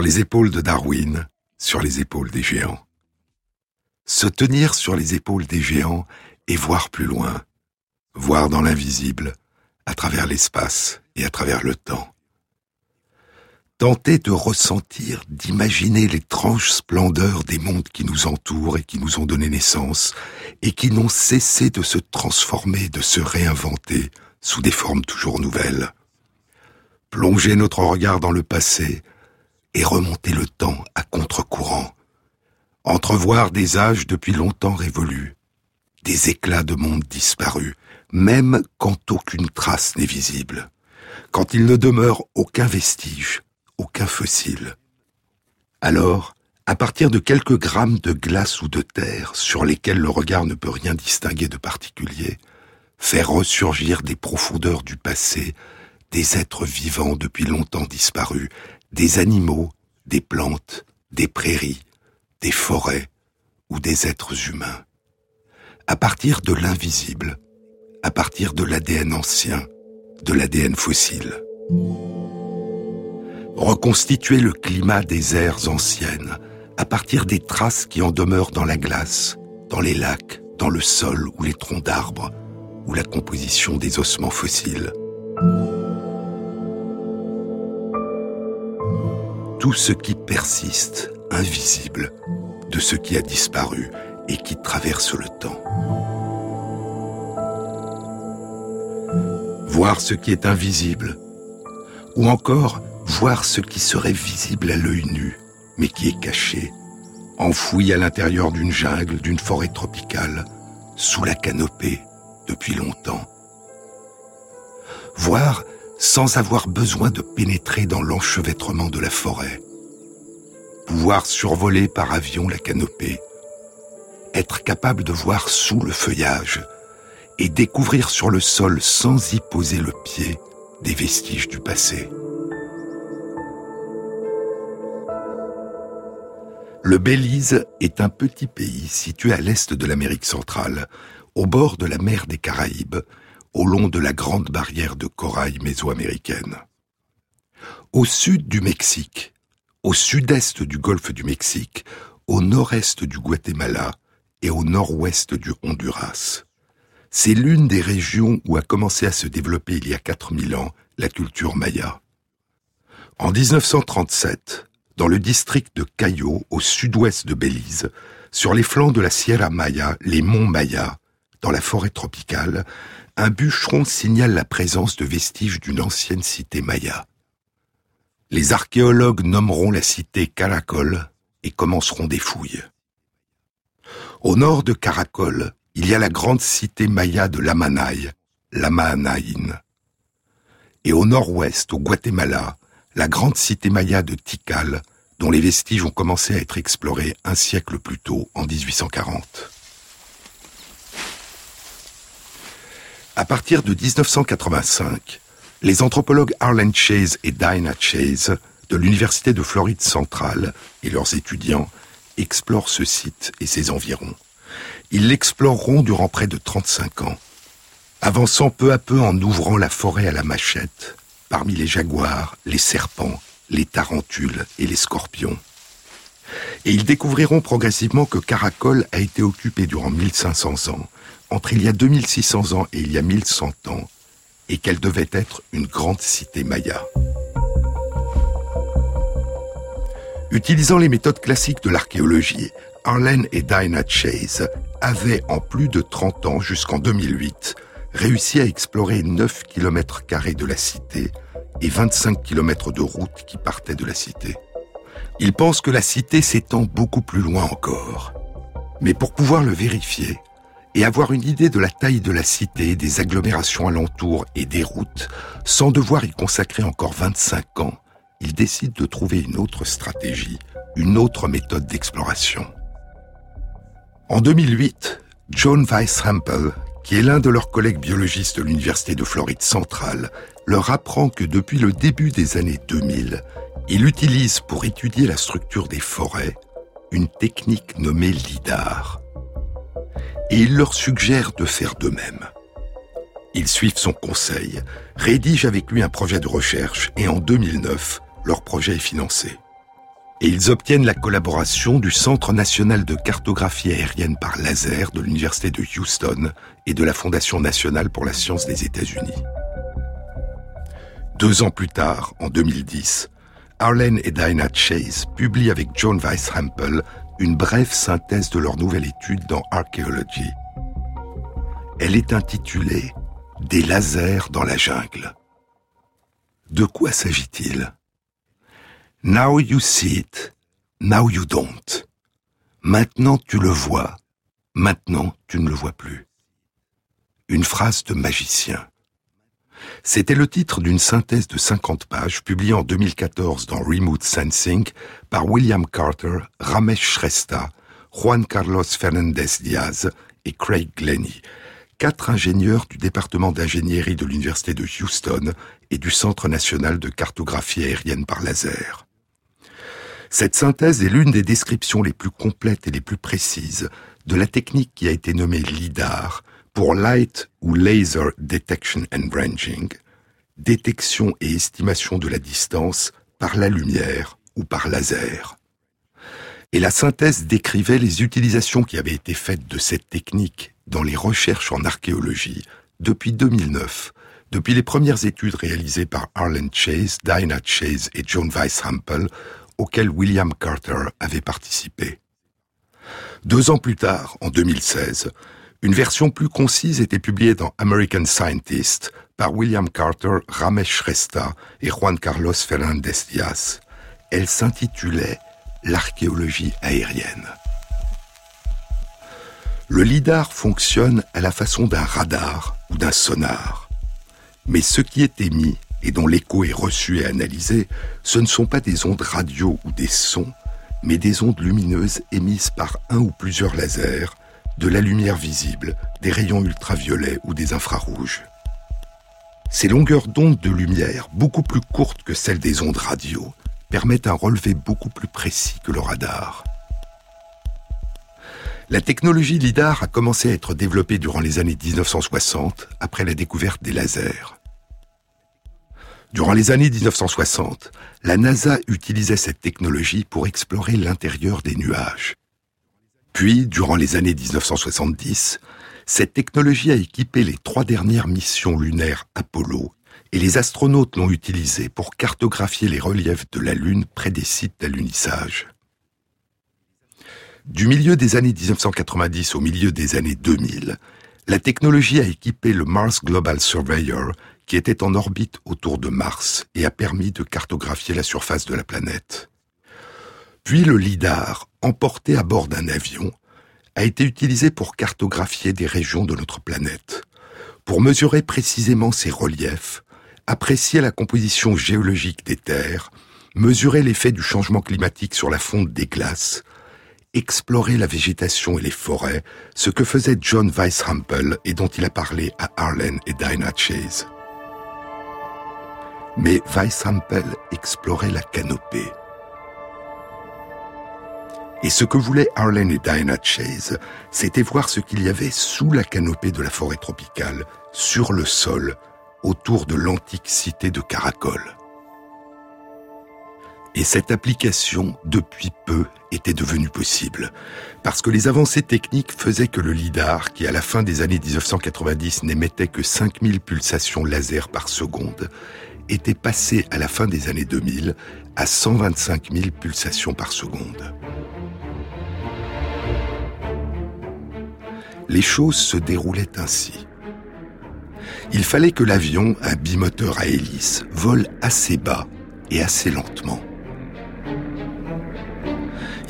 Les épaules de Darwin, sur les épaules des géants. Se tenir sur les épaules des géants et voir plus loin, voir dans l'invisible, à travers l'espace et à travers le temps. Tenter de ressentir, d'imaginer l'étrange splendeur des mondes qui nous entourent et qui nous ont donné naissance, et qui n'ont cessé de se transformer, de se réinventer sous des formes toujours nouvelles plonger notre regard dans le passé et remonter le temps à contre-courant, entrevoir des âges depuis longtemps révolus, des éclats de monde disparus, même quand aucune trace n'est visible, quand il ne demeure aucun vestige, aucun fossile. Alors, à partir de quelques grammes de glace ou de terre sur lesquels le regard ne peut rien distinguer de particulier, faire ressurgir des profondeurs du passé des êtres vivants depuis longtemps disparus, des animaux, des plantes, des prairies, des forêts ou des êtres humains. À partir de l'invisible, à partir de l'ADN ancien, de l'ADN fossile. Reconstituer le climat des ères anciennes, à partir des traces qui en demeurent dans la glace, dans les lacs, dans le sol ou les troncs d'arbres, ou la composition des ossements fossiles. Tout ce qui persiste, invisible, de ce qui a disparu et qui traverse le temps. Voir ce qui est invisible, ou encore voir ce qui serait visible à l'œil nu, mais qui est caché, enfoui à l'intérieur d'une jungle, d'une forêt tropicale, sous la canopée, depuis longtemps. Voir sans avoir besoin de pénétrer dans l'enchevêtrement de la forêt. Pouvoir survoler par avion la canopée, être capable de voir sous le feuillage et découvrir sur le sol sans y poser le pied des vestiges du passé. Le Belize est un petit pays situé à l'est de l'Amérique centrale, au bord de la mer des Caraïbes, au long de la grande barrière de corail mésoaméricaine. Au sud du Mexique, au sud-est du golfe du Mexique, au nord-est du Guatemala et au nord-ouest du Honduras. C'est l'une des régions où a commencé à se développer il y a 4000 ans la culture maya. En 1937, dans le district de Cayo, au sud-ouest de Belize, sur les flancs de la Sierra Maya, les monts Maya, dans la forêt tropicale, un bûcheron signale la présence de vestiges d'une ancienne cité maya. Les archéologues nommeront la cité Caracol et commenceront des fouilles. Au nord de Caracol, il y a la grande cité maya de Lamanay, Lamanaïn. Et au nord-ouest, au Guatemala, la grande cité maya de Tikal, dont les vestiges ont commencé à être explorés un siècle plus tôt, en 1840. À partir de 1985, les anthropologues Arlen Chase et Dinah Chase de l'Université de Floride centrale et leurs étudiants explorent ce site et ses environs. Ils l'exploreront durant près de 35 ans, avançant peu à peu en ouvrant la forêt à la machette, parmi les jaguars, les serpents, les tarentules et les scorpions. Et ils découvriront progressivement que Caracol a été occupé durant 1500 ans entre il y a 2600 ans et il y a 1100 ans, et qu'elle devait être une grande cité maya. Utilisant les méthodes classiques de l'archéologie, Arlen et Dinah Chase avaient, en plus de 30 ans jusqu'en 2008, réussi à explorer 9 km de la cité et 25 km de route qui partaient de la cité. Ils pensent que la cité s'étend beaucoup plus loin encore. Mais pour pouvoir le vérifier, et avoir une idée de la taille de la cité, des agglomérations alentours et des routes, sans devoir y consacrer encore 25 ans, il décide de trouver une autre stratégie, une autre méthode d'exploration. En 2008, John Weishampel, qui est l'un de leurs collègues biologistes de l'Université de Floride centrale, leur apprend que depuis le début des années 2000, il utilise pour étudier la structure des forêts une technique nommée LIDAR, et il leur suggère de faire de même. Ils suivent son conseil, rédigent avec lui un projet de recherche et en 2009, leur projet est financé. Et ils obtiennent la collaboration du Centre national de cartographie aérienne par laser de l'Université de Houston et de la Fondation nationale pour la science des États-Unis. Deux ans plus tard, en 2010, Arlen et Dinah Chase publient avec John Weishampel une brève synthèse de leur nouvelle étude dans Archaeology. Elle est intitulée Des lasers dans la jungle. De quoi s'agit-il? Now you see it, now you don't. Maintenant tu le vois, maintenant tu ne le vois plus. Une phrase de magicien. C'était le titre d'une synthèse de 50 pages publiée en 2014 dans Remote Sensing par William Carter, Ramesh Shrestha, Juan Carlos Fernandez Diaz et Craig Glennie, quatre ingénieurs du département d'ingénierie de l'Université de Houston et du Centre national de cartographie aérienne par laser. Cette synthèse est l'une des descriptions les plus complètes et les plus précises de la technique qui a été nommée LIDAR, pour Light ou Laser Detection and Ranging, détection et estimation de la distance par la lumière ou par laser. Et la synthèse décrivait les utilisations qui avaient été faites de cette technique dans les recherches en archéologie depuis 2009, depuis les premières études réalisées par Arlen Chase, Dinah Chase et John Weishampel, auxquelles William Carter avait participé. Deux ans plus tard, en 2016, une version plus concise était publiée dans American Scientist par William Carter, Ramesh Shrestha et Juan Carlos Fernandez Diaz. Elle s'intitulait L'archéologie aérienne. Le lidar fonctionne à la façon d'un radar ou d'un sonar. Mais ce qui est émis et dont l'écho est reçu et analysé, ce ne sont pas des ondes radio ou des sons, mais des ondes lumineuses émises par un ou plusieurs lasers de la lumière visible, des rayons ultraviolets ou des infrarouges. Ces longueurs d'onde de lumière, beaucoup plus courtes que celles des ondes radio, permettent un relevé beaucoup plus précis que le radar. La technologie LIDAR a commencé à être développée durant les années 1960, après la découverte des lasers. Durant les années 1960, la NASA utilisait cette technologie pour explorer l'intérieur des nuages. Puis, durant les années 1970, cette technologie a équipé les trois dernières missions lunaires Apollo et les astronautes l'ont utilisée pour cartographier les reliefs de la Lune près des sites d'alunissage. Du milieu des années 1990 au milieu des années 2000, la technologie a équipé le Mars Global Surveyor qui était en orbite autour de Mars et a permis de cartographier la surface de la planète. Puis le LIDAR, emporté à bord d'un avion, a été utilisé pour cartographier des régions de notre planète, pour mesurer précisément ses reliefs, apprécier la composition géologique des terres, mesurer l'effet du changement climatique sur la fonte des glaces, explorer la végétation et les forêts, ce que faisait John Weishampel et dont il a parlé à Arlen et Dinah Chase. Mais Weishampel explorait la canopée. Et ce que voulaient Arlen et Diana Chase, c'était voir ce qu'il y avait sous la canopée de la forêt tropicale, sur le sol, autour de l'antique cité de Caracol. Et cette application, depuis peu, était devenue possible, parce que les avancées techniques faisaient que le LIDAR, qui à la fin des années 1990 n'émettait que 5000 pulsations laser par seconde, était passé à la fin des années 2000 à 125 000 pulsations par seconde. Les choses se déroulaient ainsi. Il fallait que l'avion, un bimoteur à hélice, vole assez bas et assez lentement.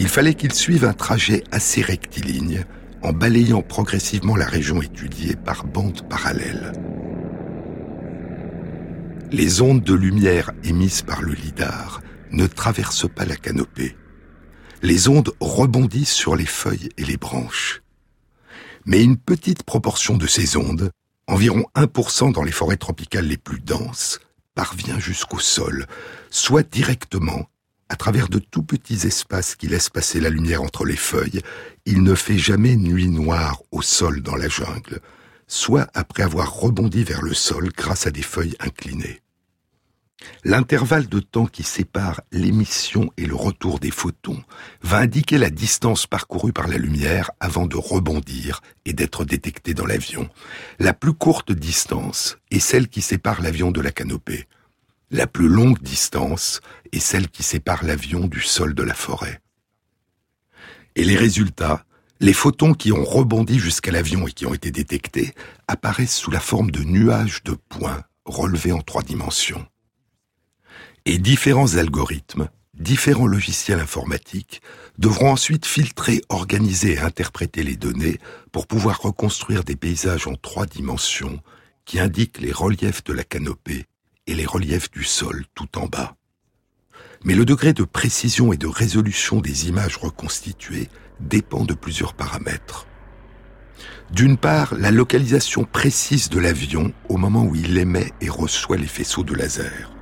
Il fallait qu'il suive un trajet assez rectiligne en balayant progressivement la région étudiée par bandes parallèles. Les ondes de lumière émises par le lidar ne traversent pas la canopée. Les ondes rebondissent sur les feuilles et les branches mais une petite proportion de ces ondes, environ 1% dans les forêts tropicales les plus denses, parvient jusqu'au sol, soit directement, à travers de tout petits espaces qui laissent passer la lumière entre les feuilles, il ne fait jamais nuit noire au sol dans la jungle, soit après avoir rebondi vers le sol grâce à des feuilles inclinées. L'intervalle de temps qui sépare l'émission et le retour des photons va indiquer la distance parcourue par la lumière avant de rebondir et d'être détecté dans l'avion. La plus courte distance est celle qui sépare l'avion de la canopée. La plus longue distance est celle qui sépare l'avion du sol de la forêt. Et les résultats, les photons qui ont rebondi jusqu'à l'avion et qui ont été détectés, apparaissent sous la forme de nuages de points relevés en trois dimensions. Et différents algorithmes, différents logiciels informatiques devront ensuite filtrer, organiser et interpréter les données pour pouvoir reconstruire des paysages en trois dimensions qui indiquent les reliefs de la canopée et les reliefs du sol tout en bas. Mais le degré de précision et de résolution des images reconstituées dépend de plusieurs paramètres. D'une part, la localisation précise de l'avion au moment où il émet et reçoit les faisceaux de laser.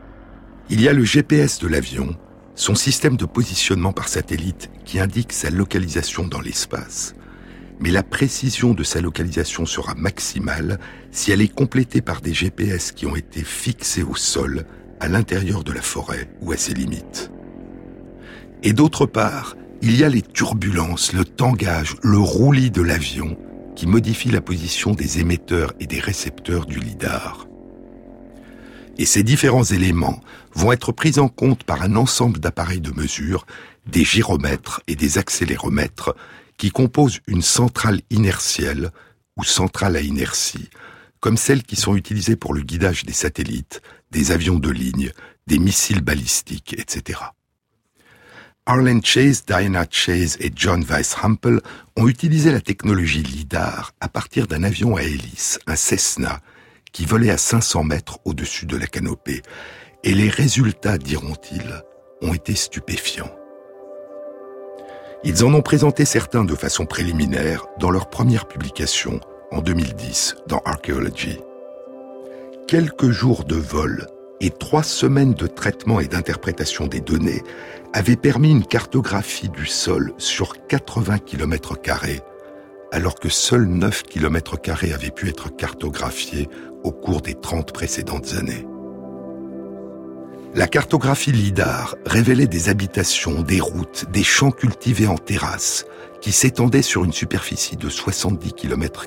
Il y a le GPS de l'avion, son système de positionnement par satellite qui indique sa localisation dans l'espace. Mais la précision de sa localisation sera maximale si elle est complétée par des GPS qui ont été fixés au sol, à l'intérieur de la forêt ou à ses limites. Et d'autre part, il y a les turbulences, le tangage, le roulis de l'avion qui modifie la position des émetteurs et des récepteurs du lidar. Et ces différents éléments vont être pris en compte par un ensemble d'appareils de mesure, des gyromètres et des accéléromètres, qui composent une centrale inertielle ou centrale à inertie, comme celles qui sont utilisées pour le guidage des satellites, des avions de ligne, des missiles balistiques, etc. Arlen Chase, Diana Chase et John Weishampel ont utilisé la technologie LIDAR à partir d'un avion à hélice, un Cessna, qui volait à 500 mètres au-dessus de la canopée. Et les résultats, diront-ils, ont été stupéfiants. Ils en ont présenté certains de façon préliminaire dans leur première publication en 2010 dans Archaeology. Quelques jours de vol et trois semaines de traitement et d'interprétation des données avaient permis une cartographie du sol sur 80 km alors que seuls 9 km avaient pu être cartographiés au cours des 30 précédentes années. La cartographie LIDAR révélait des habitations, des routes, des champs cultivés en terrasses qui s'étendaient sur une superficie de 70 km.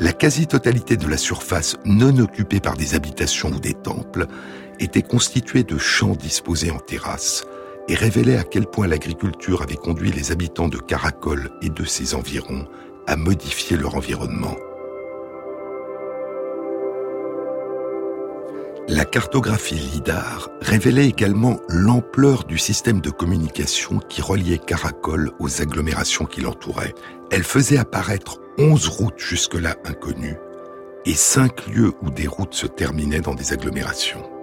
La quasi-totalité de la surface non occupée par des habitations ou des temples était constituée de champs disposés en terrasses et révélait à quel point l'agriculture avait conduit les habitants de Caracol et de ses environs à modifier leur environnement. La cartographie LIDAR révélait également l'ampleur du système de communication qui reliait Caracol aux agglomérations qui l'entouraient. Elle faisait apparaître 11 routes jusque-là inconnues et 5 lieux où des routes se terminaient dans des agglomérations.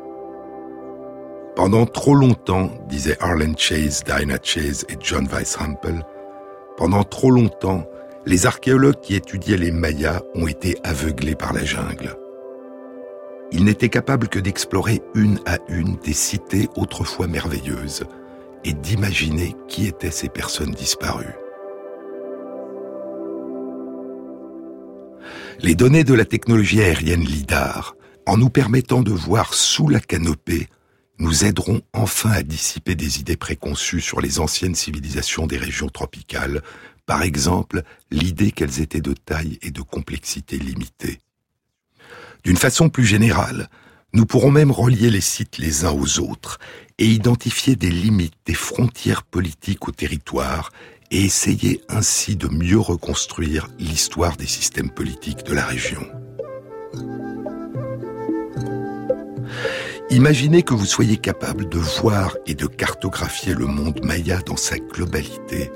Pendant trop longtemps, disaient Arlen Chase, Dinah Chase et John Weishampel, pendant trop longtemps, les archéologues qui étudiaient les Mayas ont été aveuglés par la jungle. Ils n'étaient capables que d'explorer une à une des cités autrefois merveilleuses et d'imaginer qui étaient ces personnes disparues. Les données de la technologie aérienne LIDAR, en nous permettant de voir sous la canopée, nous aideront enfin à dissiper des idées préconçues sur les anciennes civilisations des régions tropicales par exemple, l'idée qu'elles étaient de taille et de complexité limitée. D'une façon plus générale, nous pourrons même relier les sites les uns aux autres et identifier des limites, des frontières politiques au territoire et essayer ainsi de mieux reconstruire l'histoire des systèmes politiques de la région. Imaginez que vous soyez capable de voir et de cartographier le monde maya dans sa globalité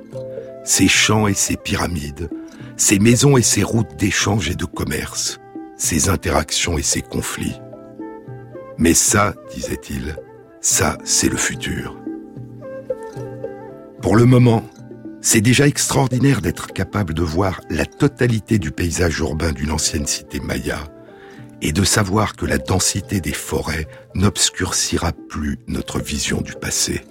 ses champs et ses pyramides, ses maisons et ses routes d'échange et de commerce, ses interactions et ses conflits. Mais ça, disait-il, ça, c'est le futur. Pour le moment, c'est déjà extraordinaire d'être capable de voir la totalité du paysage urbain d'une ancienne cité maya et de savoir que la densité des forêts n'obscurcira plus notre vision du passé.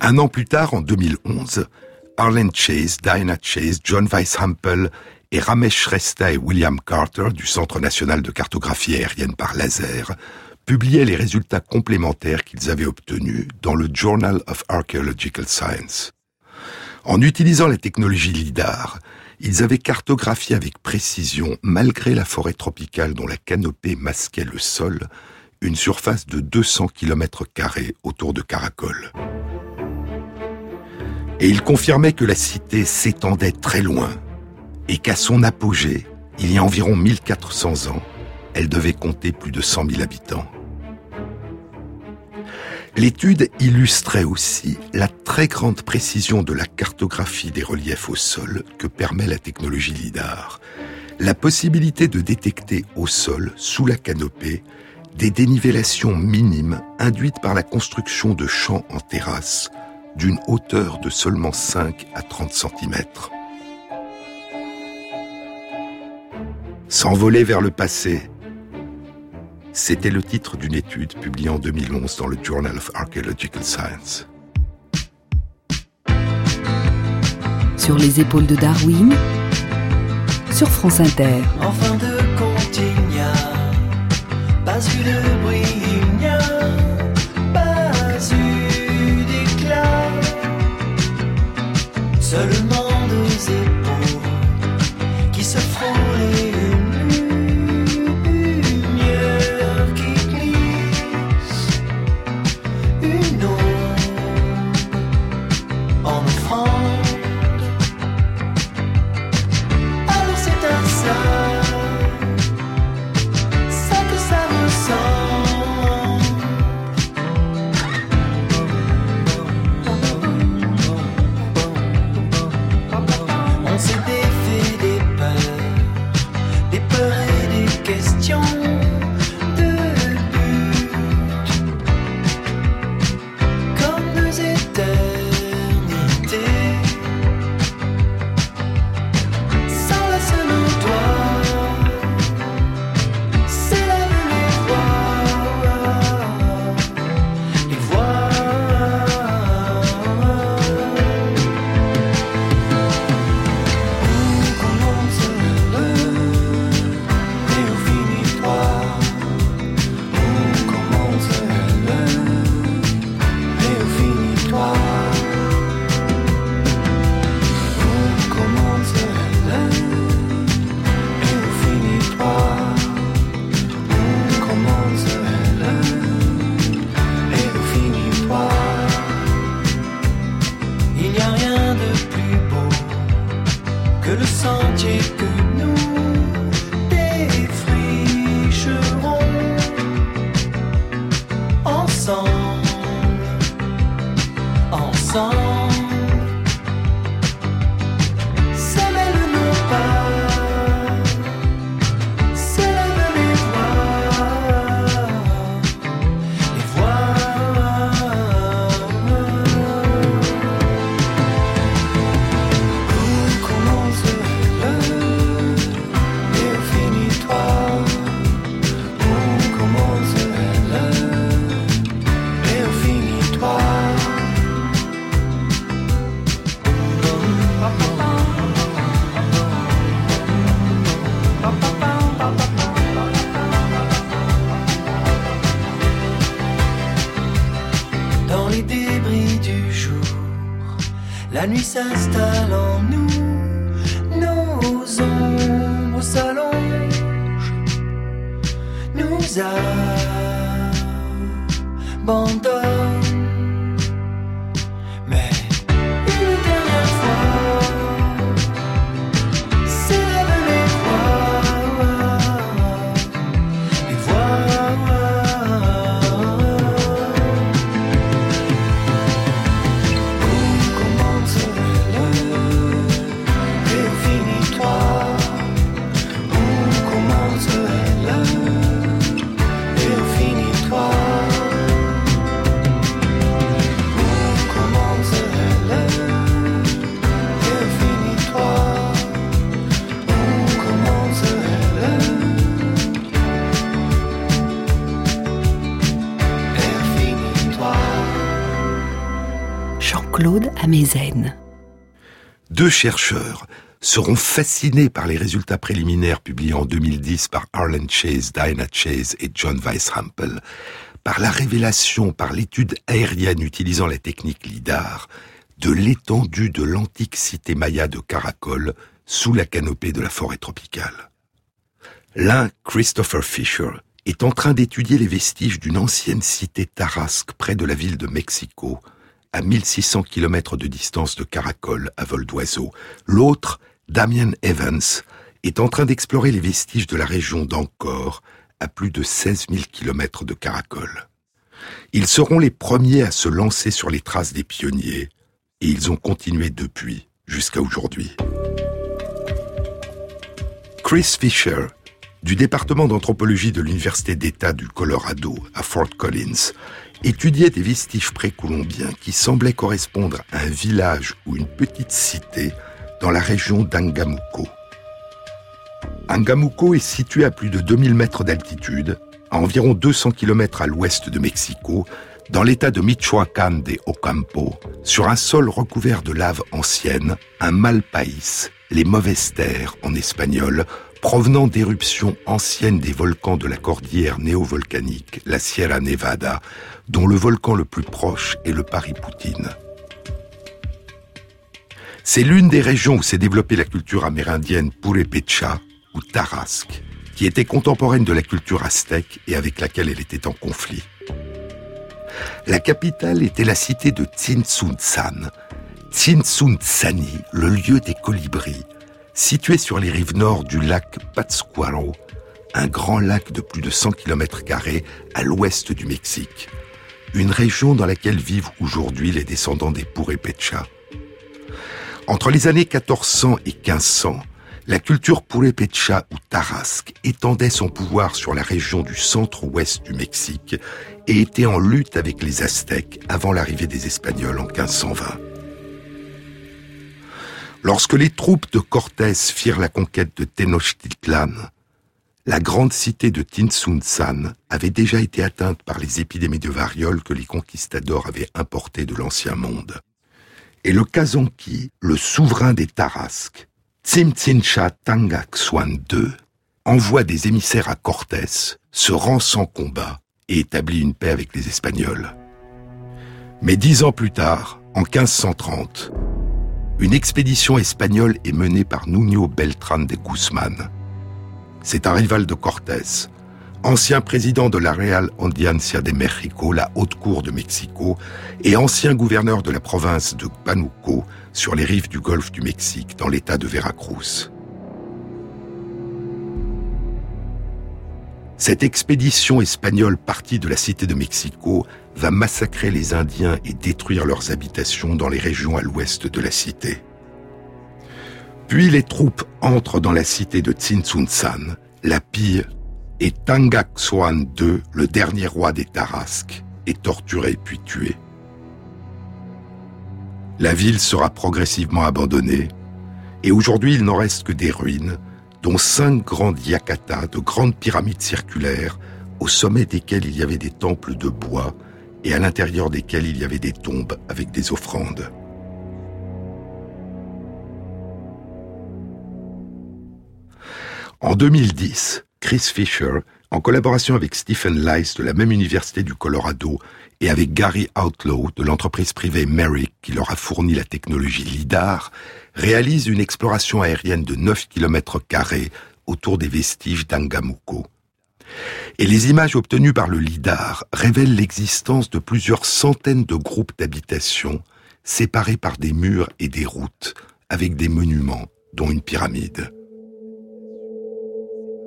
Un an plus tard, en 2011, Arlen Chase, Diana Chase, John Weishampel et Ramesh Shrestha et William Carter du Centre national de cartographie aérienne par laser publiaient les résultats complémentaires qu'ils avaient obtenus dans le Journal of Archaeological Science. En utilisant la technologie LIDAR, ils avaient cartographié avec précision, malgré la forêt tropicale dont la canopée masquait le sol, une surface de 200 km autour de Caracol. Et ils confirmaient que la cité s'étendait très loin et qu'à son apogée, il y a environ 1400 ans, elle devait compter plus de 100 000 habitants. L'étude illustrait aussi la très grande précision de la cartographie des reliefs au sol que permet la technologie LIDAR. La possibilité de détecter au sol, sous la canopée, des dénivellations minimes induites par la construction de champs en terrasse d'une hauteur de seulement 5 à 30 cm. S'envoler vers le passé, c'était le titre d'une étude publiée en 2011 dans le Journal of Archaeological Science. Sur les épaules de Darwin, sur France Inter. En fin de compte, il n'y a pas eu de bruit, Claude Amezen. Deux chercheurs seront fascinés par les résultats préliminaires publiés en 2010 par Arlen Chase, Diana Chase et John Weishampel, par la révélation, par l'étude aérienne utilisant la technique LIDAR, de l'étendue de l'antique cité maya de Caracol sous la canopée de la forêt tropicale. L'un, Christopher Fisher, est en train d'étudier les vestiges d'une ancienne cité tarasque près de la ville de Mexico, à 1600 km de distance de Caracol à vol d'oiseau. L'autre, Damien Evans, est en train d'explorer les vestiges de la région d'Ancor, à plus de 16 000 km de Caracol. Ils seront les premiers à se lancer sur les traces des pionniers, et ils ont continué depuis jusqu'à aujourd'hui. Chris Fisher, du département d'anthropologie de l'Université d'État du Colorado à Fort Collins, étudiait des vestiges précolombiens qui semblaient correspondre à un village ou une petite cité dans la région d'Angamuco. Angamuco est situé à plus de 2000 mètres d'altitude, à environ 200 km à l'ouest de Mexico, dans l'état de Michoacán de Ocampo, sur un sol recouvert de lave ancienne, un mal país, les mauvaises terres en espagnol, provenant d'éruptions anciennes des volcans de la cordillère néovolcanique, la Sierra Nevada, dont le volcan le plus proche est le Paripoutine. C'est l'une des régions où s'est développée la culture amérindienne Purepecha ou Tarasque, qui était contemporaine de la culture aztèque et avec laquelle elle était en conflit. La capitale était la cité de Tzintzuntzan, Tzintzuntzani, le lieu des colibris, situé sur les rives nord du lac Pátzcuaro, un grand lac de plus de 100 km à l'ouest du Mexique, une région dans laquelle vivent aujourd'hui les descendants des Purepecha. Entre les années 1400 et 1500, la culture Purepecha ou Tarasque étendait son pouvoir sur la région du centre-ouest du Mexique et était en lutte avec les Aztèques avant l'arrivée des Espagnols en 1520. Lorsque les troupes de Cortés firent la conquête de Tenochtitlan, la grande cité de Tinsunzan avait déjà été atteinte par les épidémies de variole que les conquistadors avaient importées de l'ancien monde. Et le Kazanki, le souverain des Tarasques, Tsimtsincha Tangaksuan II, envoie des émissaires à Cortés, se rend sans combat et établit une paix avec les Espagnols. Mais dix ans plus tard, en 1530, une expédition espagnole est menée par Nuño Beltrán de Guzmán. C'est un rival de Cortés, ancien président de la Real Audiencia de México, la haute cour de Mexico, et ancien gouverneur de la province de Panuco, sur les rives du golfe du Mexique, dans l'état de Veracruz. Cette expédition espagnole partie de la cité de Mexico va massacrer les Indiens et détruire leurs habitations dans les régions à l'ouest de la cité. Puis les troupes entrent dans la cité de Tzintzuntzan, la pillent, et Tangaksuan II, le dernier roi des Tarasques, est torturé puis tué. La ville sera progressivement abandonnée, et aujourd'hui il n'en reste que des ruines, dont cinq grandes yakatas de grandes pyramides circulaires, au sommet desquelles il y avait des temples de bois et à l'intérieur desquels il y avait des tombes avec des offrandes. En 2010, Chris Fisher, en collaboration avec Stephen Lice de la même université du Colorado et avec Gary Outlaw de l'entreprise privée Merrick qui leur a fourni la technologie LIDAR, réalise une exploration aérienne de 9 km autour des vestiges d'Angamuko. Et les images obtenues par le LIDAR révèlent l'existence de plusieurs centaines de groupes d'habitations séparés par des murs et des routes, avec des monuments, dont une pyramide.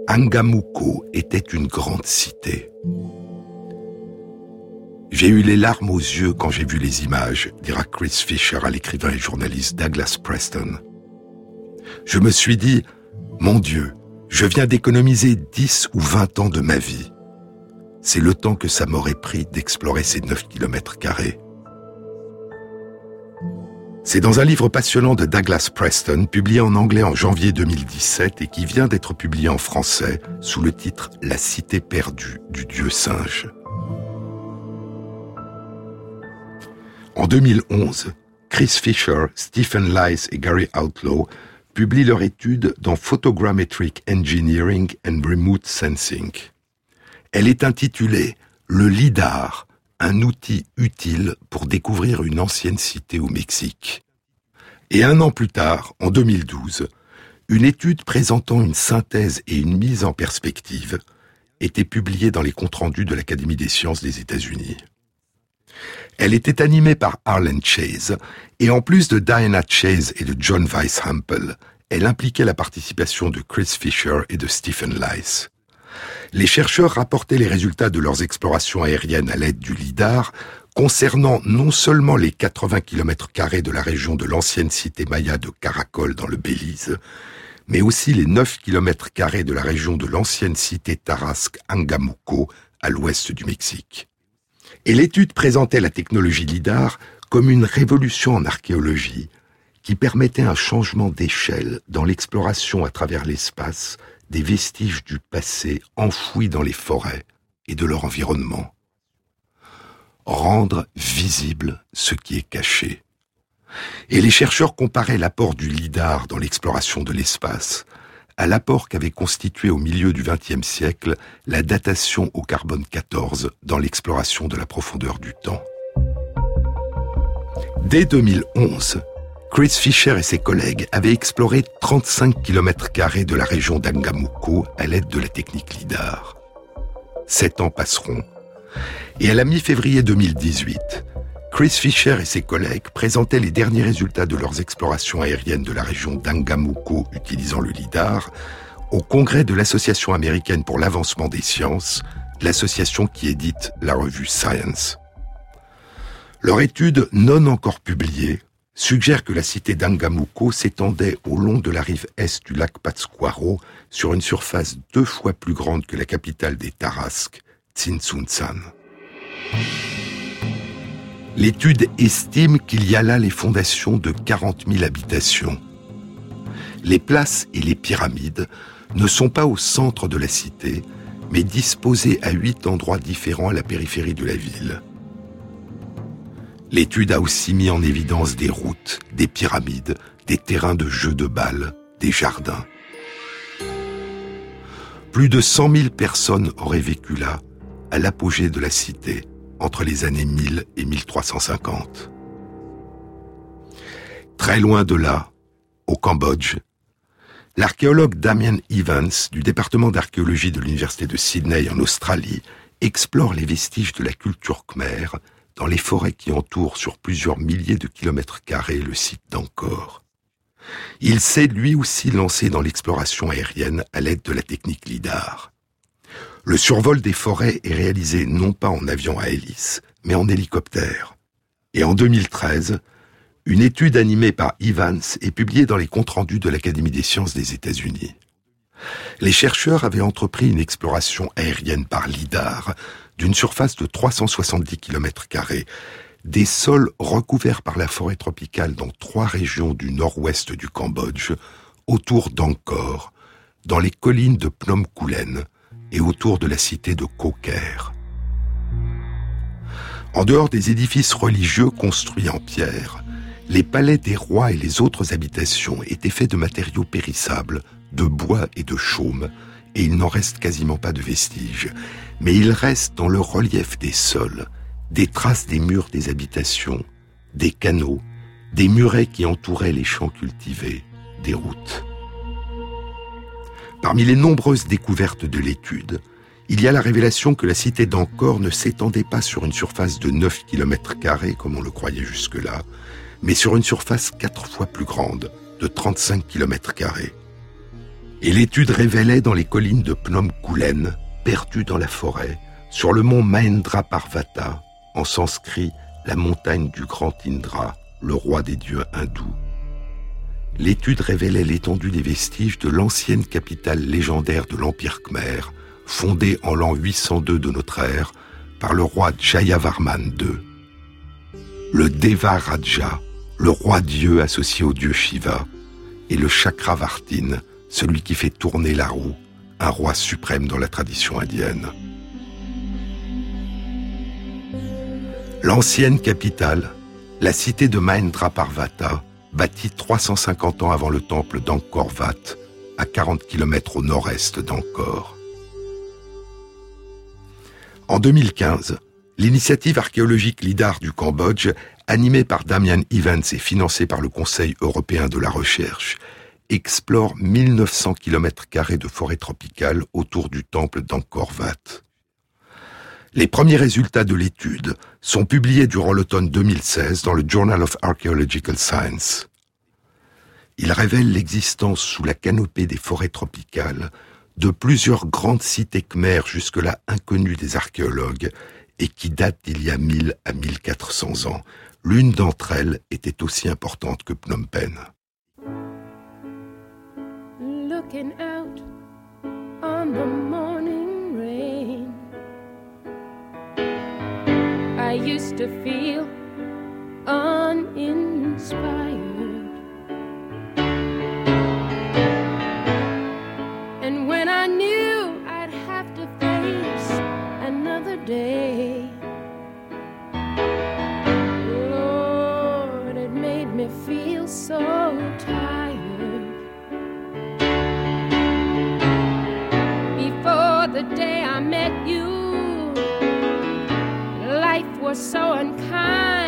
Angamuko était une grande cité. J'ai eu les larmes aux yeux quand j'ai vu les images, dira Chris Fisher à l'écrivain et journaliste Douglas Preston. Je me suis dit, mon Dieu, je viens d'économiser 10 ou 20 ans de ma vie. C'est le temps que ça m'aurait pris d'explorer ces 9 kilomètres carrés. C'est dans un livre passionnant de Douglas Preston, publié en anglais en janvier 2017 et qui vient d'être publié en français sous le titre La cité perdue du dieu singe. En 2011, Chris Fisher, Stephen Lice et Gary Outlaw publient leur étude dans Photogrammetric Engineering and Remote Sensing. Elle est intitulée Le LIDAR, un outil utile pour découvrir une ancienne cité au Mexique. Et un an plus tard, en 2012, une étude présentant une synthèse et une mise en perspective était publiée dans les comptes rendus de l'Académie des sciences des États-Unis. Elle était animée par Arlen Chase, et en plus de Diana Chase et de John Weishampel, elle impliquait la participation de Chris Fisher et de Stephen Lice. Les chercheurs rapportaient les résultats de leurs explorations aériennes à l'aide du LIDAR concernant non seulement les 80 km de la région de l'ancienne cité maya de Caracol dans le Belize, mais aussi les 9 km de la région de l'ancienne cité tarasque Angamuco à l'ouest du Mexique. Et l'étude présentait la technologie LIDAR comme une révolution en archéologie qui permettait un changement d'échelle dans l'exploration à travers l'espace des vestiges du passé enfouis dans les forêts et de leur environnement. Rendre visible ce qui est caché. Et les chercheurs comparaient l'apport du LIDAR dans l'exploration de l'espace à l'apport qu'avait constitué au milieu du XXe siècle la datation au carbone 14 dans l'exploration de la profondeur du temps. Dès 2011, Chris Fisher et ses collègues avaient exploré 35 km de la région d'Angamuko à l'aide de la technique LIDAR. Sept ans passeront. Et à la mi-février 2018, Chris Fisher et ses collègues présentaient les derniers résultats de leurs explorations aériennes de la région d'Angamuko utilisant le LIDAR au congrès de l'Association américaine pour l'avancement des sciences, l'association qui édite la revue Science. Leur étude non encore publiée suggère que la cité d'Angamuko s'étendait au long de la rive est du lac Pátzcuaro sur une surface deux fois plus grande que la capitale des Tarasques, Tsinsunzan. L'étude estime qu'il y a là les fondations de 40 000 habitations. Les places et les pyramides ne sont pas au centre de la cité, mais disposées à huit endroits différents à la périphérie de la ville. L'étude a aussi mis en évidence des routes, des pyramides, des terrains de jeux de balles, des jardins. Plus de 100 000 personnes auraient vécu là, à l'apogée de la cité, entre les années 1000 et 1350. Très loin de là, au Cambodge, l'archéologue Damien Evans du département d'archéologie de l'Université de Sydney en Australie explore les vestiges de la culture khmer dans les forêts qui entourent sur plusieurs milliers de kilomètres carrés le site d'Angkor. Il s'est lui aussi lancé dans l'exploration aérienne à l'aide de la technique LIDAR. Le survol des forêts est réalisé non pas en avion à hélice, mais en hélicoptère. Et en 2013, une étude animée par Evans est publiée dans les comptes rendus de l'Académie des sciences des États-Unis. Les chercheurs avaient entrepris une exploration aérienne par LIDAR d'une surface de 370 km, des sols recouverts par la forêt tropicale dans trois régions du nord-ouest du Cambodge, autour d'Angkor, dans les collines de Phnom Kulen et autour de la cité de Koker. En dehors des édifices religieux construits en pierre, les palais des rois et les autres habitations étaient faits de matériaux périssables, de bois et de chaume, et il n'en reste quasiment pas de vestiges. Mais il reste dans le relief des sols des traces des murs des habitations, des canaux, des murets qui entouraient les champs cultivés, des routes. Parmi les nombreuses découvertes de l'étude, il y a la révélation que la cité d'Ancor ne s'étendait pas sur une surface de 9 km comme on le croyait jusque-là, mais sur une surface quatre fois plus grande, de 35 km Et l'étude révélait dans les collines de Phnom Kulen, perdues dans la forêt, sur le mont Mahendra Parvata, en sanskrit la montagne du grand Indra, le roi des dieux hindous, l'étude révélait l'étendue des vestiges de l'ancienne capitale légendaire de l'Empire khmer, fondée en l'an 802 de notre ère par le roi Jayavarman II. Le Deva Raja, le roi-dieu associé au dieu Shiva, et le Chakravartin, celui qui fait tourner la roue, un roi suprême dans la tradition indienne. L'ancienne capitale, la cité de Mahendra Parvata, bâtie 350 ans avant le temple d'Angkor Wat, à 40 km au nord-est d'Angkor. En 2015, l'initiative archéologique LIDAR du Cambodge, animée par Damian Evans et financée par le Conseil européen de la recherche, explore 1900 km de forêt tropicale autour du temple d'Angkor Wat. Les premiers résultats de l'étude sont publiés durant l'automne 2016 dans le Journal of Archaeological Science. Ils révèlent l'existence sous la canopée des forêts tropicales de plusieurs grandes cités khmères jusque-là inconnues des archéologues et qui datent d'il y a 1000 à 1400 ans. L'une d'entre elles était aussi importante que Phnom Penh. Out on the morning rain. I used to feel uninspired. And when I knew I'd have to face another day. Lord, it made me feel so tired. The day I met you, life was so unkind.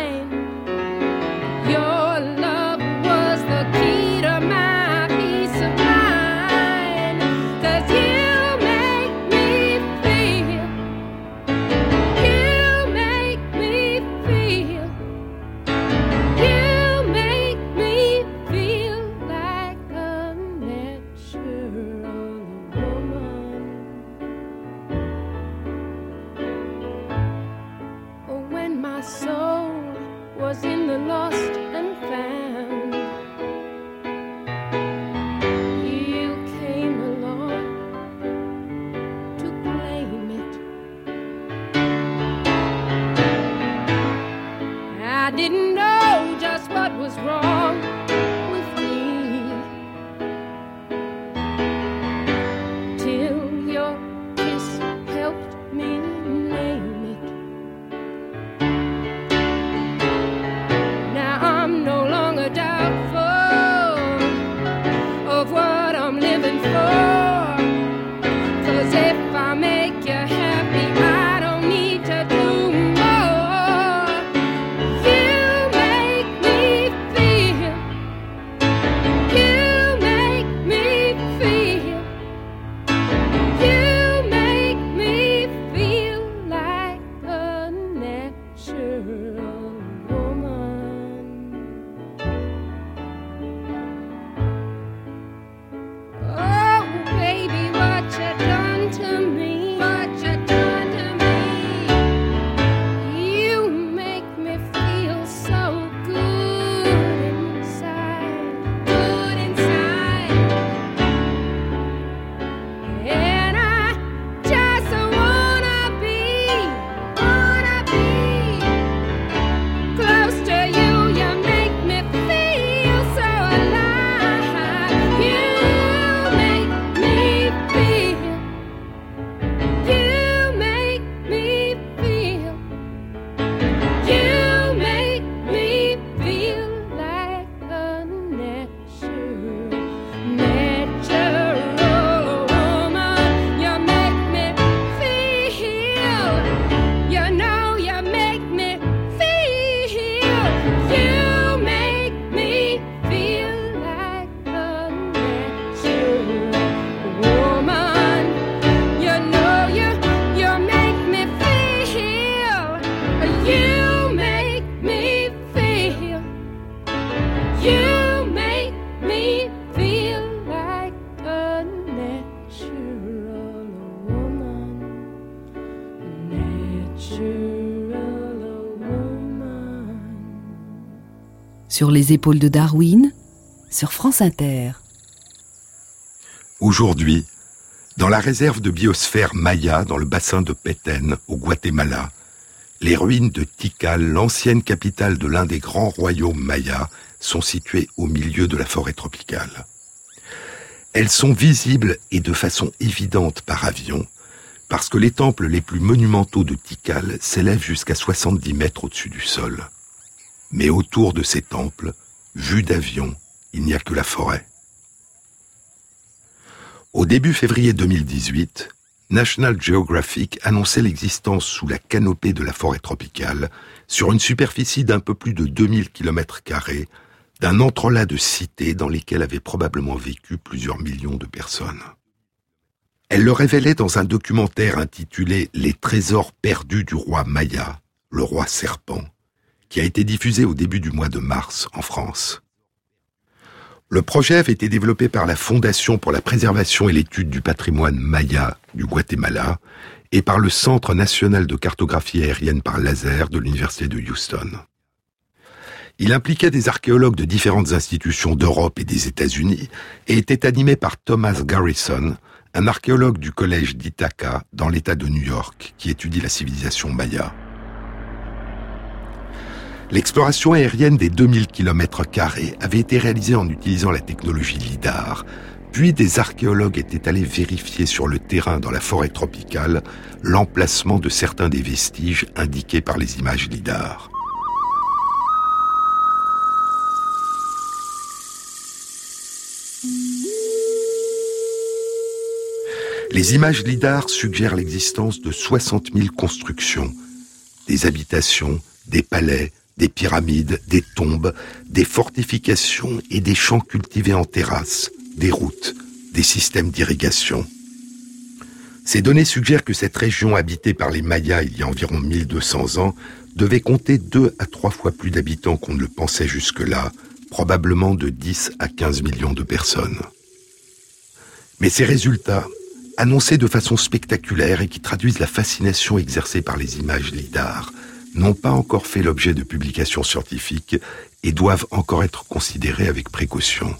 Sur les épaules de Darwin, sur France Inter. Aujourd'hui, dans la réserve de biosphère Maya, dans le bassin de Petén, au Guatemala, les ruines de Tikal, l'ancienne capitale de l'un des grands royaumes mayas, sont situées au milieu de la forêt tropicale. Elles sont visibles et de façon évidente par avion, parce que les temples les plus monumentaux de Tikal s'élèvent jusqu'à 70 mètres au-dessus du sol. Mais autour de ces temples, vus d'avion, il n'y a que la forêt. Au début février 2018, National Geographic annonçait l'existence sous la canopée de la forêt tropicale, sur une superficie d'un peu plus de 2000 km d'un entrelac de cités dans lesquelles avaient probablement vécu plusieurs millions de personnes. Elle le révélait dans un documentaire intitulé Les trésors perdus du roi Maya, le roi serpent, qui a été diffusé au début du mois de mars en France. Le projet avait été développé par la Fondation pour la préservation et l'étude du patrimoine maya du Guatemala et par le Centre national de cartographie aérienne par laser de l'Université de Houston. Il impliquait des archéologues de différentes institutions d'Europe et des États-Unis et était animé par Thomas Garrison, un archéologue du collège d'Ithaca dans l'État de New York qui étudie la civilisation maya. L'exploration aérienne des 2000 km avait été réalisée en utilisant la technologie LIDAR, puis des archéologues étaient allés vérifier sur le terrain dans la forêt tropicale l'emplacement de certains des vestiges indiqués par les images LIDAR. Les images LIDAR suggèrent l'existence de 60 000 constructions, des habitations, des palais, des pyramides, des tombes, des fortifications et des champs cultivés en terrasses, des routes, des systèmes d'irrigation. Ces données suggèrent que cette région habitée par les Mayas il y a environ 1200 ans devait compter deux à trois fois plus d'habitants qu'on ne le pensait jusque-là, probablement de 10 à 15 millions de personnes. Mais ces résultats, annoncés de façon spectaculaire et qui traduisent la fascination exercée par les images LIDAR, n'ont pas encore fait l'objet de publications scientifiques et doivent encore être considérés avec précaution.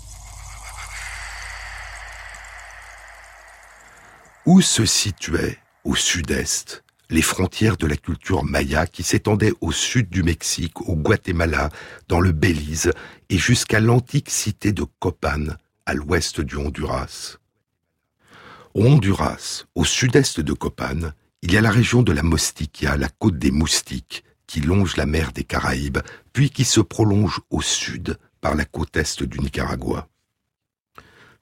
Où se situaient, au sud-est, les frontières de la culture maya qui s'étendaient au sud du Mexique, au Guatemala, dans le Belize et jusqu'à l'antique cité de Copan, à l'ouest du Honduras? Au Honduras, au sud-est de Copan, il y a la région de la Mostiquia, la côte des moustiques, qui longe la mer des Caraïbes, puis qui se prolonge au sud par la côte est du Nicaragua.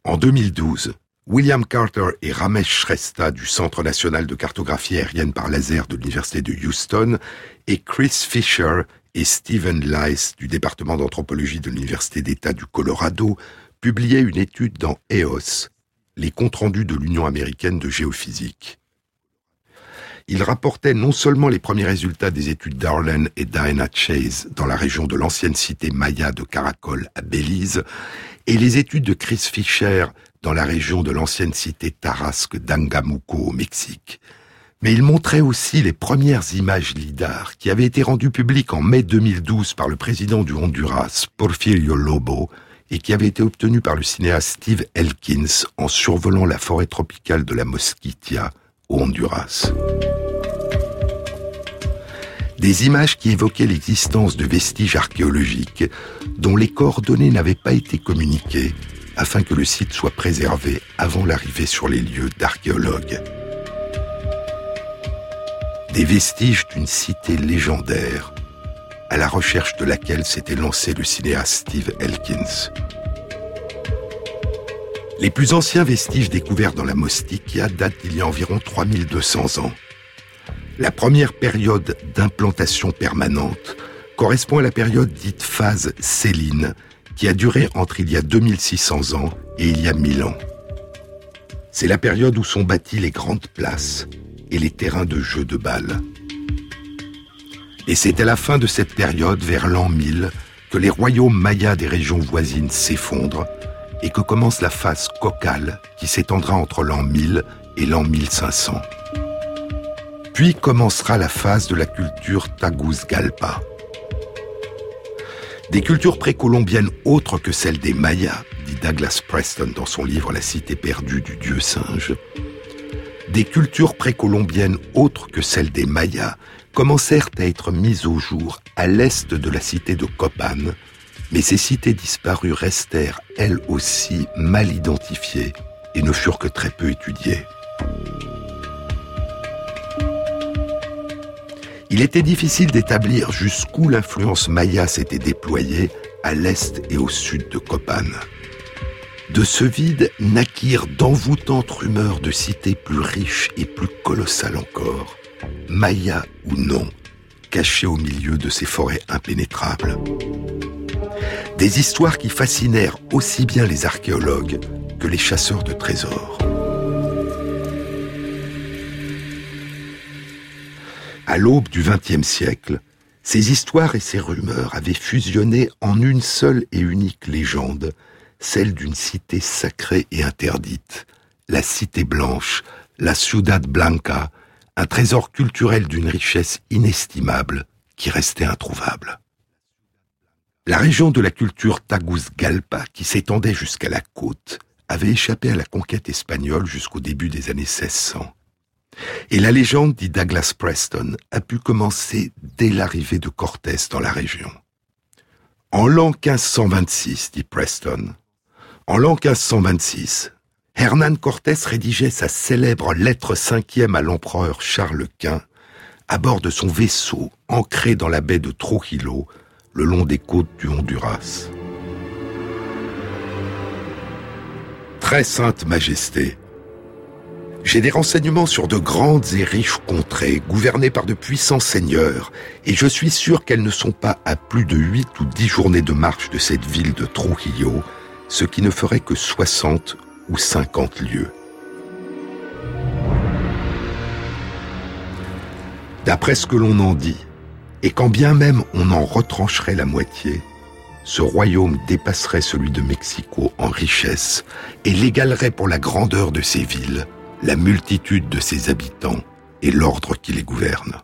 En 2012, William Carter et Ramesh Shrestha du Centre national de cartographie aérienne par laser de l'Université de Houston et Chris Fisher et Stephen Lice du département d'anthropologie de l'Université d'État du Colorado publiaient une étude dans EOS, les comptes rendus de l'Union américaine de géophysique il rapportait non seulement les premiers résultats des études d'Arlen et Diana Chase dans la région de l'ancienne cité maya de Caracol à Belize, et les études de Chris Fisher dans la région de l'ancienne cité tarasque d'Angamuco au Mexique, mais il montrait aussi les premières images LIDAR qui avaient été rendues publiques en mai 2012 par le président du Honduras, Porfirio Lobo, et qui avaient été obtenues par le cinéaste Steve Elkins en survolant la forêt tropicale de la Mosquitia au Honduras. Des images qui évoquaient l'existence de vestiges archéologiques dont les coordonnées n'avaient pas été communiquées afin que le site soit préservé avant l'arrivée sur les lieux d'archéologues. Des vestiges d'une cité légendaire à la recherche de laquelle s'était lancé le cinéaste Steve Elkins. Les plus anciens vestiges découverts dans la Mostiquia datent d'il y a environ 3200 ans. La première période d'implantation permanente correspond à la période dite phase Céline, qui a duré entre il y a 2600 ans et il y a 1000 ans. C'est la période où sont bâties les grandes places et les terrains de jeu de balles. Et c'est à la fin de cette période, vers l'an 1000, que les royaumes mayas des régions voisines s'effondrent et que commence la phase cocale qui s'étendra entre l'an 1000 et l'an 1500. Puis commencera la phase de la culture Tagus-Galpa. Des cultures précolombiennes autres que celles des Mayas, dit Douglas Preston dans son livre La cité perdue du dieu singe, des cultures précolombiennes autres que celles des Mayas commencèrent à être mises au jour à l'est de la cité de Copan, mais ces cités disparues restèrent elles aussi mal identifiées et ne furent que très peu étudiées. Il était difficile d'établir jusqu'où l'influence maya s'était déployée à l'est et au sud de Copan. De ce vide naquirent d'envoûtantes rumeurs de cités plus riches et plus colossales encore, maya ou non, cachées au milieu de ces forêts impénétrables. Des histoires qui fascinèrent aussi bien les archéologues que les chasseurs de trésors. À l'aube du XXe siècle, ces histoires et ces rumeurs avaient fusionné en une seule et unique légende, celle d'une cité sacrée et interdite, la Cité Blanche, la Ciudad Blanca, un trésor culturel d'une richesse inestimable qui restait introuvable. La région de la culture Tagus-Galpa, qui s'étendait jusqu'à la côte, avait échappé à la conquête espagnole jusqu'au début des années 1600. Et la légende, dit Douglas Preston, a pu commencer dès l'arrivée de Cortés dans la région. En l'an 1526, dit Preston, en l'an 1526, Hernán Cortés rédigeait sa célèbre lettre cinquième à l'empereur Charles Quint à bord de son vaisseau ancré dans la baie de Trujillo, le long des côtes du Honduras. Très sainte majesté, j'ai des renseignements sur de grandes et riches contrées, gouvernées par de puissants seigneurs, et je suis sûr qu'elles ne sont pas à plus de huit ou dix journées de marche de cette ville de Trujillo, ce qui ne ferait que 60 ou 50 lieues. D'après ce que l'on en dit, et quand bien même on en retrancherait la moitié, ce royaume dépasserait celui de Mexico en richesse et l'égalerait pour la grandeur de ses villes, la multitude de ses habitants et l'ordre qui les gouverne.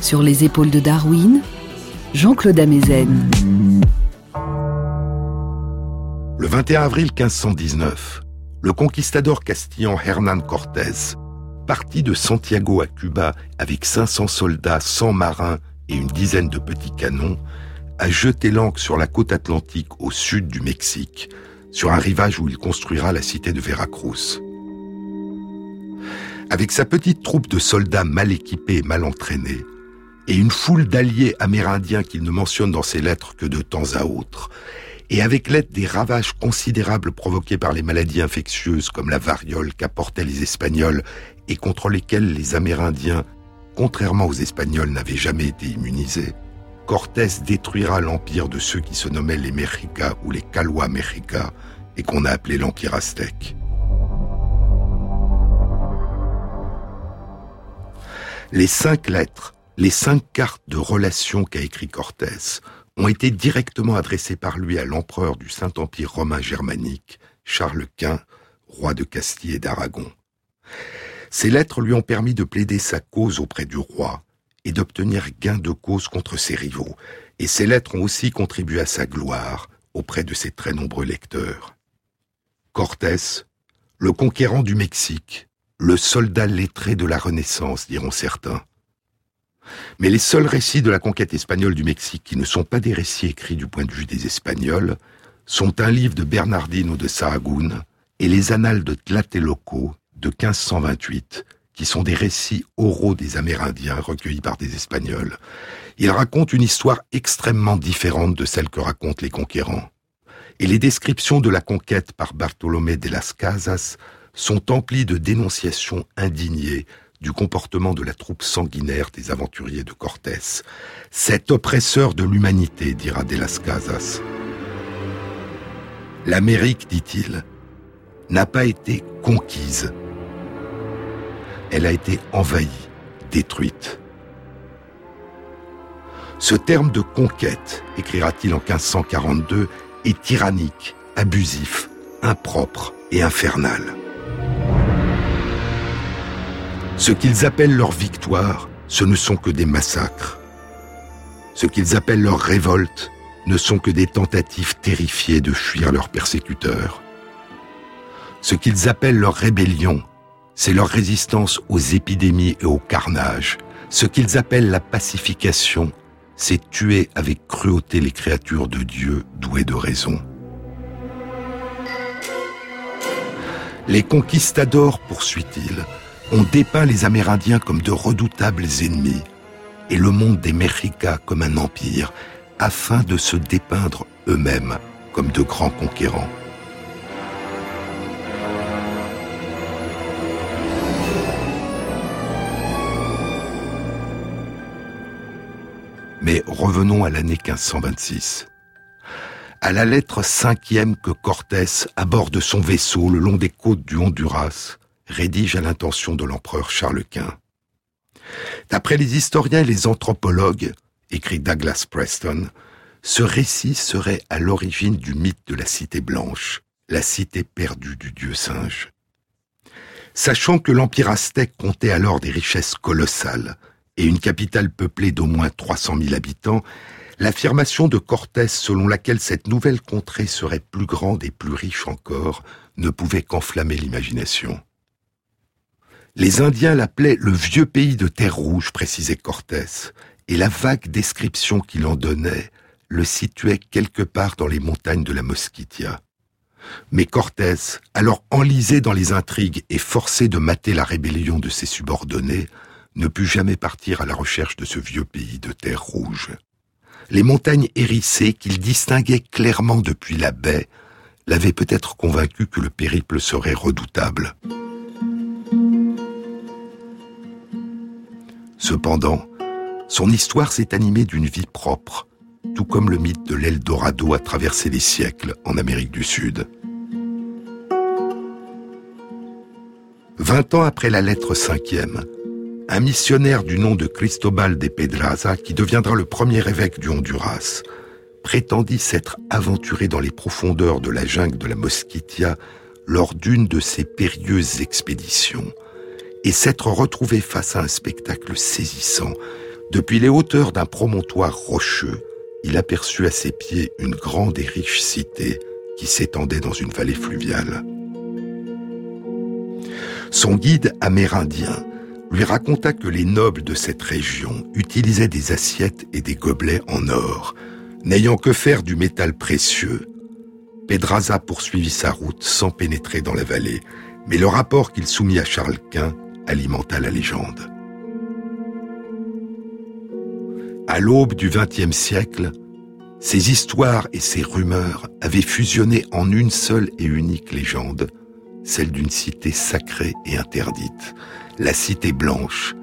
Sur les épaules de Darwin, Jean-Claude Amezen. Le 21 avril 1519, le conquistador castillan Hernán Cortés, parti de Santiago à Cuba avec 500 soldats, 100 marins et une dizaine de petits canons, a jeté l'ancre sur la côte atlantique au sud du Mexique, sur un rivage où il construira la cité de Veracruz. Avec sa petite troupe de soldats mal équipés et mal entraînés, et une foule d'alliés amérindiens qu'il ne mentionne dans ses lettres que de temps à autre, et avec l'aide des ravages considérables provoqués par les maladies infectieuses comme la variole qu'apportaient les Espagnols et contre lesquels les Amérindiens, contrairement aux Espagnols, n'avaient jamais été immunisés, Cortés détruira l'empire de ceux qui se nommaient les Mexicas ou les Calwa Mexica et qu'on a appelé l'empire aztèque. Les cinq lettres, les cinq cartes de relation qu'a écrit Cortés ont été directement adressées par lui à l'empereur du Saint-Empire romain germanique, Charles Quint, roi de Castille et d'Aragon. Ces lettres lui ont permis de plaider sa cause auprès du roi et d'obtenir gain de cause contre ses rivaux, et ces lettres ont aussi contribué à sa gloire auprès de ses très nombreux lecteurs. Cortés, le conquérant du Mexique, le soldat lettré de la Renaissance, diront certains. Mais les seuls récits de la conquête espagnole du Mexique qui ne sont pas des récits écrits du point de vue des Espagnols sont un livre de Bernardino de Sahagún et les annales de Tlatelolco de 1528, qui sont des récits oraux des Amérindiens recueillis par des Espagnols. Ils racontent une histoire extrêmement différente de celle que racontent les conquérants. Et les descriptions de la conquête par Bartolomé de las Casas sont emplies de dénonciations indignées du comportement de la troupe sanguinaire des aventuriers de Cortés. Cet oppresseur de l'humanité, dira de las Casas. L'Amérique, dit-il, n'a pas été conquise, elle a été envahie, détruite. Ce terme de conquête, écrira-t-il en 1542, est tyrannique, abusif, impropre et infernal. Ce qu'ils appellent leur victoire, ce ne sont que des massacres. Ce qu'ils appellent leur révolte ne sont que des tentatives terrifiées de fuir leurs persécuteurs. Ce qu'ils appellent leur rébellion c'est leur résistance aux épidémies et au carnage. Ce qu'ils appellent la pacification, c'est tuer avec cruauté les créatures de Dieu douées de raison. Les conquistadors, poursuit-il, ont dépeint les Amérindiens comme de redoutables ennemis et le monde des Mexicas comme un empire, afin de se dépeindre eux-mêmes comme de grands conquérants. Mais revenons à l'année 1526. À la lettre cinquième que Cortés, aborde son vaisseau le long des côtes du Honduras, rédige à l'intention de l'empereur Charles Quint. D'après les historiens et les anthropologues, écrit Douglas Preston, ce récit serait à l'origine du mythe de la cité blanche, la cité perdue du dieu singe. Sachant que l'empire aztèque comptait alors des richesses colossales, et une capitale peuplée d'au moins 300 000 habitants, l'affirmation de Cortés selon laquelle cette nouvelle contrée serait plus grande et plus riche encore ne pouvait qu'enflammer l'imagination. Les Indiens l'appelaient le vieux pays de terre rouge, précisait Cortés, et la vague description qu'il en donnait le situait quelque part dans les montagnes de la Mosquitia. Mais Cortés, alors enlisé dans les intrigues et forcé de mater la rébellion de ses subordonnés, ne put jamais partir à la recherche de ce vieux pays de terre rouge. Les montagnes hérissées qu'il distinguait clairement depuis la baie l'avaient peut-être convaincu que le périple serait redoutable. Cependant, son histoire s'est animée d'une vie propre, tout comme le mythe de l'Eldorado a traversé les siècles en Amérique du Sud. Vingt ans après la lettre cinquième, un missionnaire du nom de Cristobal de Pedraza, qui deviendra le premier évêque du Honduras, prétendit s'être aventuré dans les profondeurs de la jungle de la Mosquitia lors d'une de ses périlleuses expéditions. Et s'être retrouvé face à un spectacle saisissant. Depuis les hauteurs d'un promontoire rocheux, il aperçut à ses pieds une grande et riche cité qui s'étendait dans une vallée fluviale. Son guide amérindien lui raconta que les nobles de cette région utilisaient des assiettes et des gobelets en or, n'ayant que faire du métal précieux. Pedraza poursuivit sa route sans pénétrer dans la vallée, mais le rapport qu'il soumit à Charles Quint alimenta la légende. À l'aube du XXe siècle, ces histoires et ces rumeurs avaient fusionné en une seule et unique légende, celle d'une cité sacrée et interdite, la cité blanche,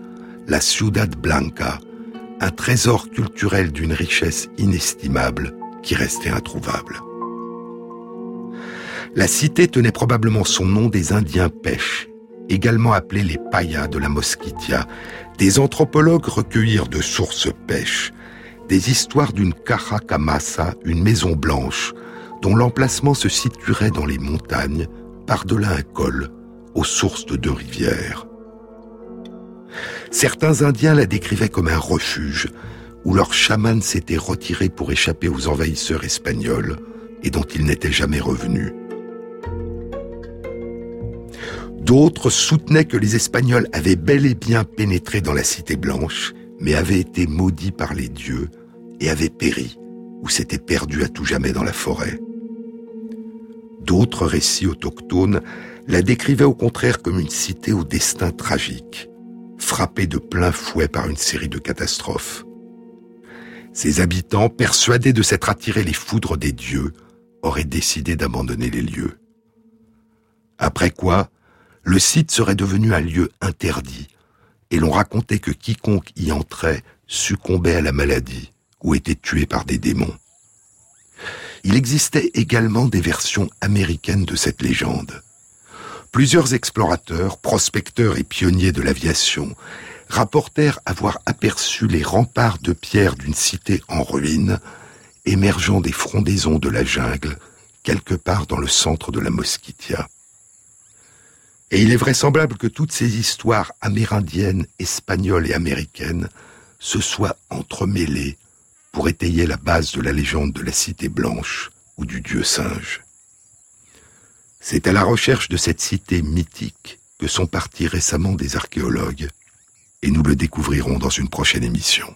la Ciudad Blanca, un trésor culturel d'une richesse inestimable qui restait introuvable. La cité tenait probablement son nom des Indiens pêches, également appelés les payas de la Mosquitia. Des anthropologues recueillirent de sources pêches des histoires d'une Camasa, une maison blanche, dont l'emplacement se situerait dans les montagnes, par-delà un col, aux sources de deux rivières. Certains Indiens la décrivaient comme un refuge, où leurs chamans s'étaient retirés pour échapper aux envahisseurs espagnols et dont ils n'étaient jamais revenus. D'autres soutenaient que les Espagnols avaient bel et bien pénétré dans la Cité Blanche, mais avaient été maudits par les dieux et avaient péri ou s'étaient perdus à tout jamais dans la forêt. D'autres récits autochtones la décrivaient au contraire comme une cité au destin tragique, frappée de plein fouet par une série de catastrophes. Ses habitants, persuadés de s'être attirés les foudres des dieux, auraient décidé d'abandonner les lieux. Après quoi, le site serait devenu un lieu interdit, et l'on racontait que quiconque y entrait succombait à la maladie ou était tué par des démons. Il existait également des versions américaines de cette légende. Plusieurs explorateurs, prospecteurs et pionniers de l'aviation rapportèrent avoir aperçu les remparts de pierre d'une cité en ruine émergeant des frondaisons de la jungle quelque part dans le centre de la Mosquitia. Et il est vraisemblable que toutes ces histoires amérindiennes, espagnoles et américaines se soient entremêlées pour étayer la base de la légende de la cité blanche ou du dieu singe. C'est à la recherche de cette cité mythique que sont partis récemment des archéologues, et nous le découvrirons dans une prochaine émission.